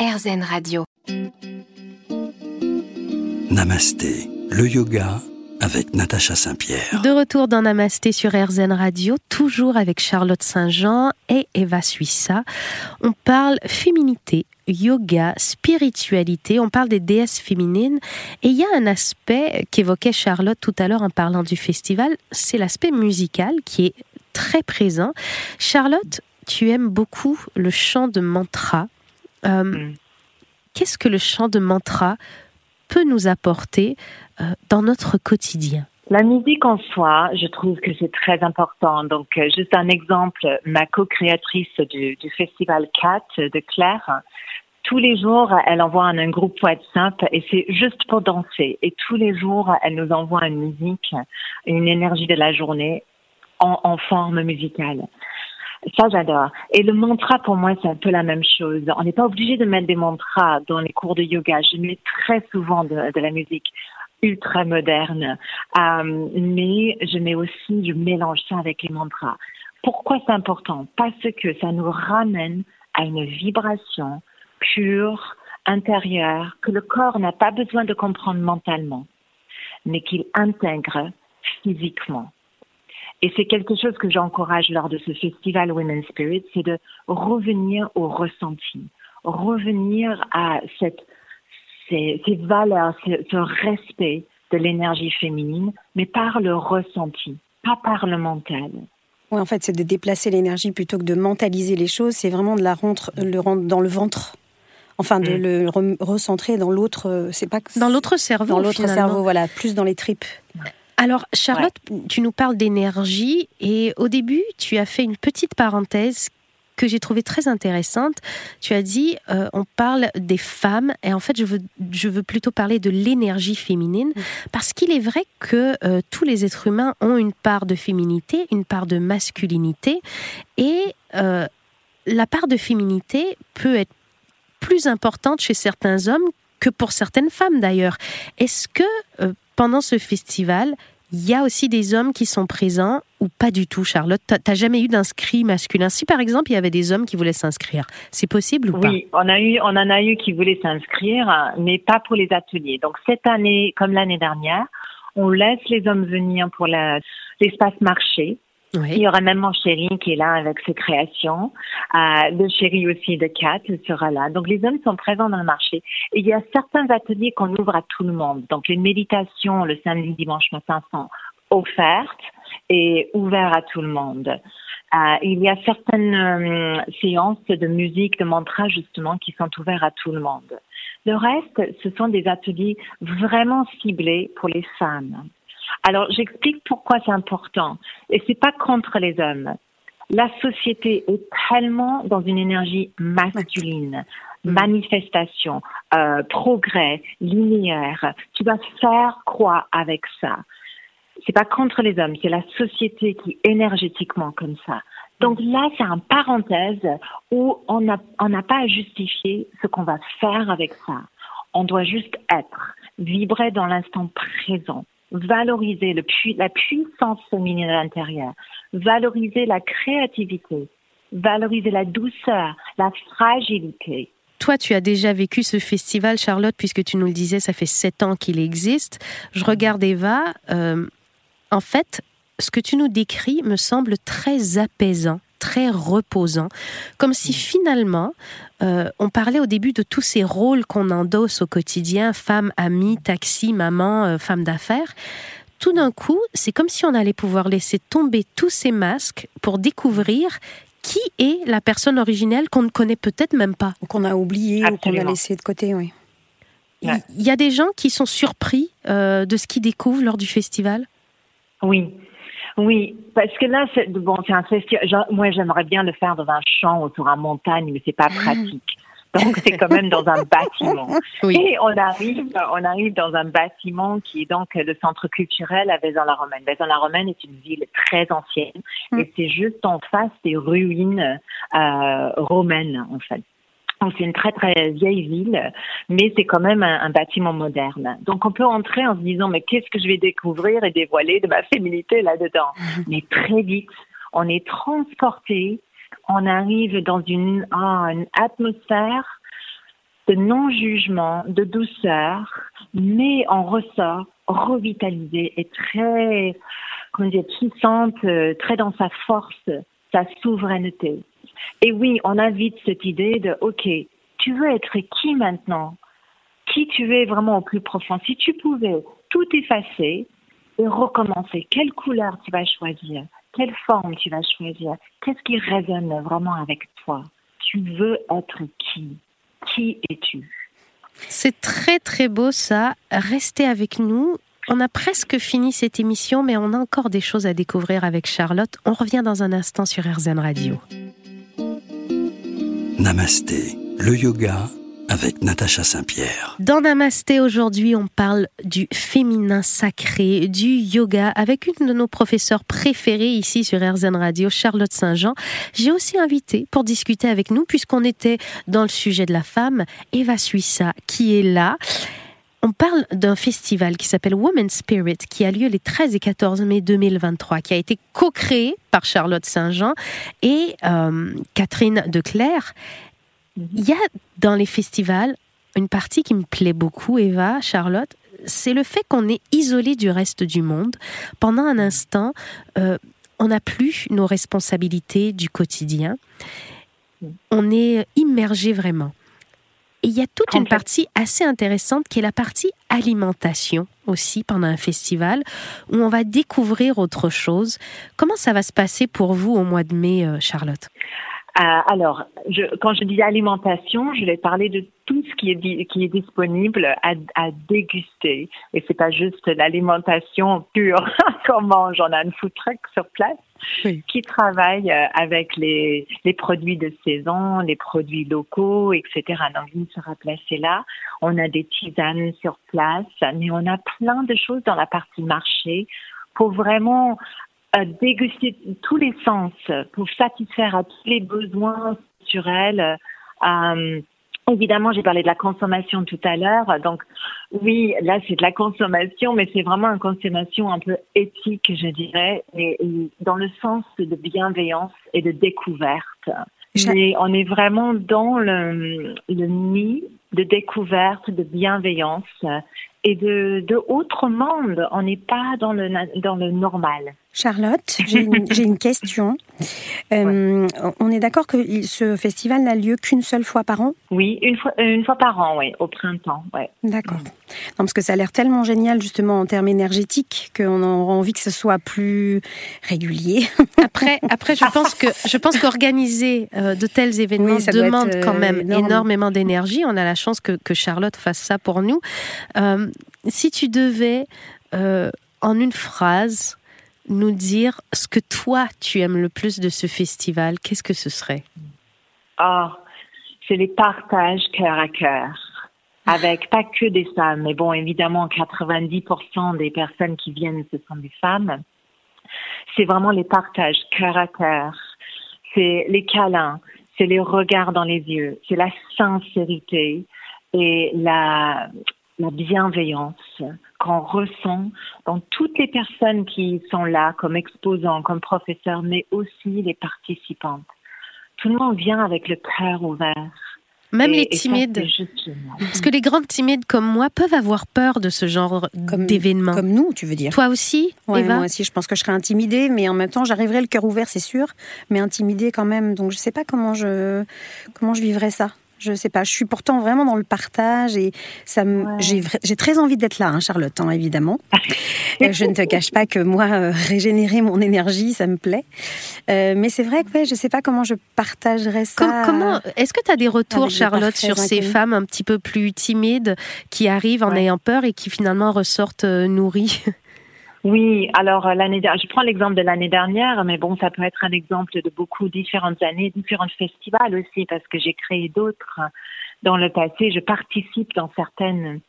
RZN Radio. Namasté, le yoga avec Natacha Saint-Pierre. De retour dans Namasté sur RZN Radio, toujours avec Charlotte Saint-Jean et Eva Suissa. On parle féminité, yoga, spiritualité, on parle des déesses féminines. Et il y a un aspect qu'évoquait Charlotte tout à l'heure en parlant du festival, c'est l'aspect musical qui est très présent. Charlotte, tu aimes beaucoup le chant de mantra. Euh, mm. Qu'est-ce que le chant de mantra peut nous apporter euh, dans notre quotidien? La musique en soi, je trouve que c'est très important. Donc, euh, juste un exemple, ma co-créatrice du, festival CAT de Claire, tous les jours, elle envoie un, un groupe WhatsApp et c'est juste pour danser. Et tous les jours, elle nous envoie une musique, une énergie de la journée en, en forme musicale. Ça, j'adore. Et le mantra, pour moi, c'est un peu la même chose. On n'est pas obligé de mettre des mantras dans les cours de yoga. Je mets très souvent de, la musique ultra moderne, euh, mais je mets aussi, je mélange ça avec les mantras. Pourquoi c'est important? Parce que ça nous ramène à une vibration pure, intérieure, que le corps n'a pas besoin de comprendre mentalement, mais qu'il intègre physiquement. Et c'est quelque chose que j'encourage lors de ce festival Women's Spirit, c'est de revenir au ressenti, revenir à cette, ces, ces valeurs, ce, respect de l'énergie féminine, mais par le ressenti, pas par le mental. Oui, en fait, c'est de déplacer l'énergie plutôt que de mentaliser les choses, c'est vraiment de la le rendre dans le ventre. Enfin, de mm. le recentrer dans l'autre, euh, c'est pas dans l'autre cerveau. Dans l'autre cerveau, voilà, plus dans les tripes. Alors, Charlotte, tu nous parles d'énergie et au début, tu as fait une petite parenthèse que j'ai trouvée très intéressante. Tu as dit, euh, on parle des femmes, et en fait, je veux, je veux plutôt parler de l'énergie féminine, mm. parce qu'il est vrai que euh, tous les êtres humains ont une part de féminité, une part de masculinité, et euh, la part de féminité peut être plus importante chez certains hommes que pour certaines femmes d'ailleurs. Est-ce que pendant ce festival, il y a aussi des hommes qui sont présents ou pas du tout, Charlotte. T'as jamais eu d'inscrit masculin? Si par exemple il y avait des hommes qui voulaient s'inscrire, c'est possible ou pas? Oui, on a eu, on en a eu qui voulaient s'inscrire, mais pas pour les ateliers. Donc cette année, comme l'année dernière, on laisse les hommes venir pour l'espace marché il y aura même mon chéri qui est là avec ses créations. Euh, le chéri aussi de Kat sera là. Donc les hommes sont présents dans le marché. Et il y a certains ateliers qu'on ouvre à tout le monde. Donc les méditations le samedi, dimanche matin sont offertes et ouvertes à tout le monde. Euh, il y a certaines euh, séances de musique, de mantra justement, qui sont ouvertes à tout le monde. Le reste, ce sont des ateliers vraiment ciblés pour les femmes. Alors, j'explique pourquoi c'est important. Et c'est pas contre les hommes. La société est tellement dans une énergie masculine, manifestation, euh, progrès, linéaire. Tu vas faire quoi avec ça C'est pas contre les hommes, c'est la société qui est énergétiquement comme ça. Donc là, c'est un parenthèse où on n'a on n'a pas à justifier ce qu'on va faire avec ça. On doit juste être, vibrer dans l'instant présent valoriser la puissance féminine à l'intérieur, valoriser la créativité, valoriser la douceur, la fragilité. Toi, tu as déjà vécu ce festival, Charlotte, puisque tu nous le disais, ça fait sept ans qu'il existe. Je regarde Eva. Euh, en fait, ce que tu nous décris me semble très apaisant très reposant, comme si finalement, euh, on parlait au début de tous ces rôles qu'on endosse au quotidien, femme, amie, taxi, maman, euh, femme d'affaires. Tout d'un coup, c'est comme si on allait pouvoir laisser tomber tous ces masques pour découvrir qui est la personne originelle qu'on ne connaît peut-être même pas. Ou qu'on a oublié ou qu'on a laissé de côté, oui. Il y a des gens qui sont surpris euh, de ce qu'ils découvrent lors du festival? Oui, oui, parce que là, c'est bon, c'est un festival. Moi, j'aimerais bien le faire dans un champ ou sur une montagne, mais c'est pas ah. pratique. Donc, c'est quand même dans un bâtiment. Oui. Et on arrive, on arrive dans un bâtiment qui est donc le centre culturel à Vaison-la-Romaine. Vaison-la-Romaine est une ville très ancienne mm. et c'est juste en face des ruines euh, romaines, en fait c'est une très très vieille ville, mais c'est quand même un, bâtiment moderne. Donc on peut entrer en se disant mais qu'est-ce que je vais découvrir et dévoiler de ma féminité là-dedans? Mhm. Mais très vite, on est transporté, on arrive dans une, ah, une atmosphère de non-jugement, de douceur, mais on ressort revitalisé et très, comment dire, puissante, euh, très dans sa force, sa souveraineté. Et oui, on a vite cette idée de, OK, tu veux être qui maintenant? Qui tu es vraiment au plus profond? Si tu pouvais tout effacer et recommencer, quelle couleur tu vas choisir? Quelle forme tu vas choisir? Qu'est-ce qui résonne vraiment avec toi? Tu veux être qui? Qui es-tu? C'est très très beau ça. Restez avec nous. On a presque fini cette émission, mais on a encore des choses à découvrir avec Charlotte. On revient dans un instant sur RZN Radio. Namasté, le yoga avec Natacha Saint-Pierre. Dans Namasté aujourd'hui, on parle du féminin sacré, du yoga avec une de nos professeurs préférées ici sur RZN Radio, Charlotte Saint-Jean. J'ai aussi invité pour discuter avec nous, puisqu'on était dans le sujet de la femme, Eva Suissa qui est là. On parle d'un festival qui s'appelle Women's Spirit, qui a lieu les 13 et 14 mai 2023, qui a été co-créé par Charlotte Saint-Jean et euh, Catherine Declerc. Il y a dans les festivals une partie qui me plaît beaucoup, Eva, Charlotte, c'est le fait qu'on est isolé du reste du monde. Pendant un instant, euh, on n'a plus nos responsabilités du quotidien. On est immergé vraiment. Et il y a toute une partie assez intéressante qui est la partie alimentation aussi pendant un festival où on va découvrir autre chose. Comment ça va se passer pour vous au mois de mai, euh, Charlotte? Euh, alors, je, quand je dis alimentation, je vais parler de tout ce qui est, qui est disponible à, à déguster. Et c'est pas juste l'alimentation pure qu'on mange. On a une food truck sur place? Qui travaille euh, avec les, les produits de saison, les produits locaux, etc. Donc, il sera placé là. On a des tisanes sur place, mais on a plein de choses dans la partie marché pour vraiment déguster tous les sens pour satisfaire à tous les besoins naturels. Euh, évidemment, j'ai parlé de la consommation tout à l'heure. Donc, oui, là, c'est de la consommation, mais c'est vraiment une consommation un peu éthique, je dirais, et, dans le sens de bienveillance et de découverte. Mais on est vraiment dans le, le nid de découverte, de bienveillance et de, de autre monde. On n'est pas dans le, dans le normal. Charlotte, j'ai une, question. Euh, on est d'accord que ce festival n'a lieu qu'une seule fois par an? Oui, une fois, une fois par an, oui, au printemps. Ouais. D'accord. parce que ça a l'air tellement génial, justement, en termes énergétiques, qu'on a envie que ce soit plus régulier. Après, après je pense que je pense qu'organiser euh, de tels événements demande quand même euh, énormément d'énergie. On a la chance que, que, Charlotte fasse ça pour nous. si tu devais, en une phrase, nous dire ce que toi tu aimes le plus de ce festival, qu'est-ce que ce serait? Ah, c'est les partages cœur à cœur. Avec pas que des femmes, mais bon, évidemment, 90% des personnes qui viennent, ce sont des femmes. C'est vraiment les partages cœur à cœur. C'est les câlins, c'est les regards dans les yeux, c'est la sincérité et la, la bienveillance qu'on ressent dans toutes les personnes qui sont là comme exposants, comme professeurs, mais aussi les participantes. Tout le monde vient avec le cœur ouvert. Même les timides. Parce que les grandes timides comme moi peuvent avoir peur de ce genre d'événement. Comme nous, tu veux dire. Toi aussi, Eva Moi aussi, je pense que je serais intimidée, mais en même temps, j'arriverai le cœur ouvert, c'est sûr, mais intimidée quand même. Donc, je ne sais pas comment je, comment je vivrais ça. Je sais pas. Je suis pourtant vraiment dans le partage et ça me, j'ai, très envie d'être là, hein, Charlotte, hein, évidemment. Euh, je ne te cache pas que moi, euh, régénérer mon énergie, ça me plaît. Euh, mais c'est vrai que ouais, je sais pas comment je partagerais ça. comment, est-ce que tu as des retours, Charlotte, sur ces femmes un petit peu plus timides qui arrivent en ayant peur et qui finalement ressortent nourries? Oui, alors euh, l'année je prends l'exemple de l'année dernière, mais bon, ça peut être un exemple de beaucoup différentes années, différents festivals aussi, parce que j'ai créé d'autres dans le passé. Je participe dans certaines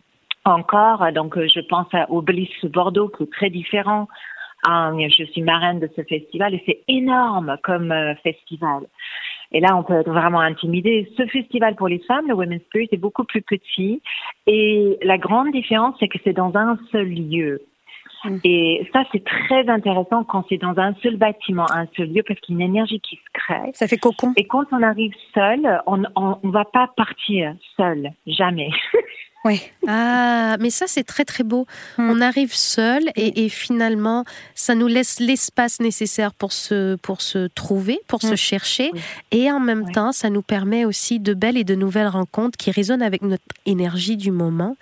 encore, donc euh, je pense au Bliss Bordeaux qui est très différent. Ah, je suis marraine de ce festival et c'est énorme comme euh, festival. Et là, on peut être vraiment intimidé. Ce festival pour les femmes, le Women's Spirit, est beaucoup plus petit. Et la grande différence, c'est que c'est dans un seul lieu. Mm. Et ça, c'est très intéressant quand c'est dans un seul bâtiment, un seul lieu, parce qu'il y a une énergie qui se crée. Ça fait cocon. Et quand on arrive seul, on ne va pas partir seul, jamais. Oui. Ah, mais ça c'est très très beau. Mm. On arrive seul et, finalement ça nous laisse l'espace nécessaire pour se pour se trouver, pour se mm. chercher, et en même temps ça nous permet aussi de belles et de nouvelles rencontres qui résonnent avec notre énergie du moment.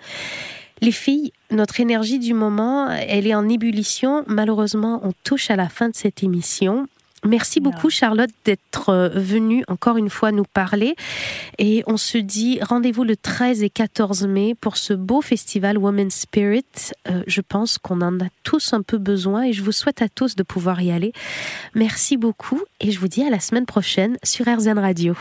Les filles, notre énergie du moment, elle est en ébullition. Malheureusement, on touche à la fin de cette émission. Merci beaucoup Charlotte d'être euh, venue encore une fois nous parler et on se dit rendez-vous le 13 et 14 mai pour ce beau festival Women's Spirit. Euh, je pense qu'on en a tous un peu besoin et je vous souhaite à tous de pouvoir y aller. Merci beaucoup et je vous dis à la semaine prochaine sur RZN Radio.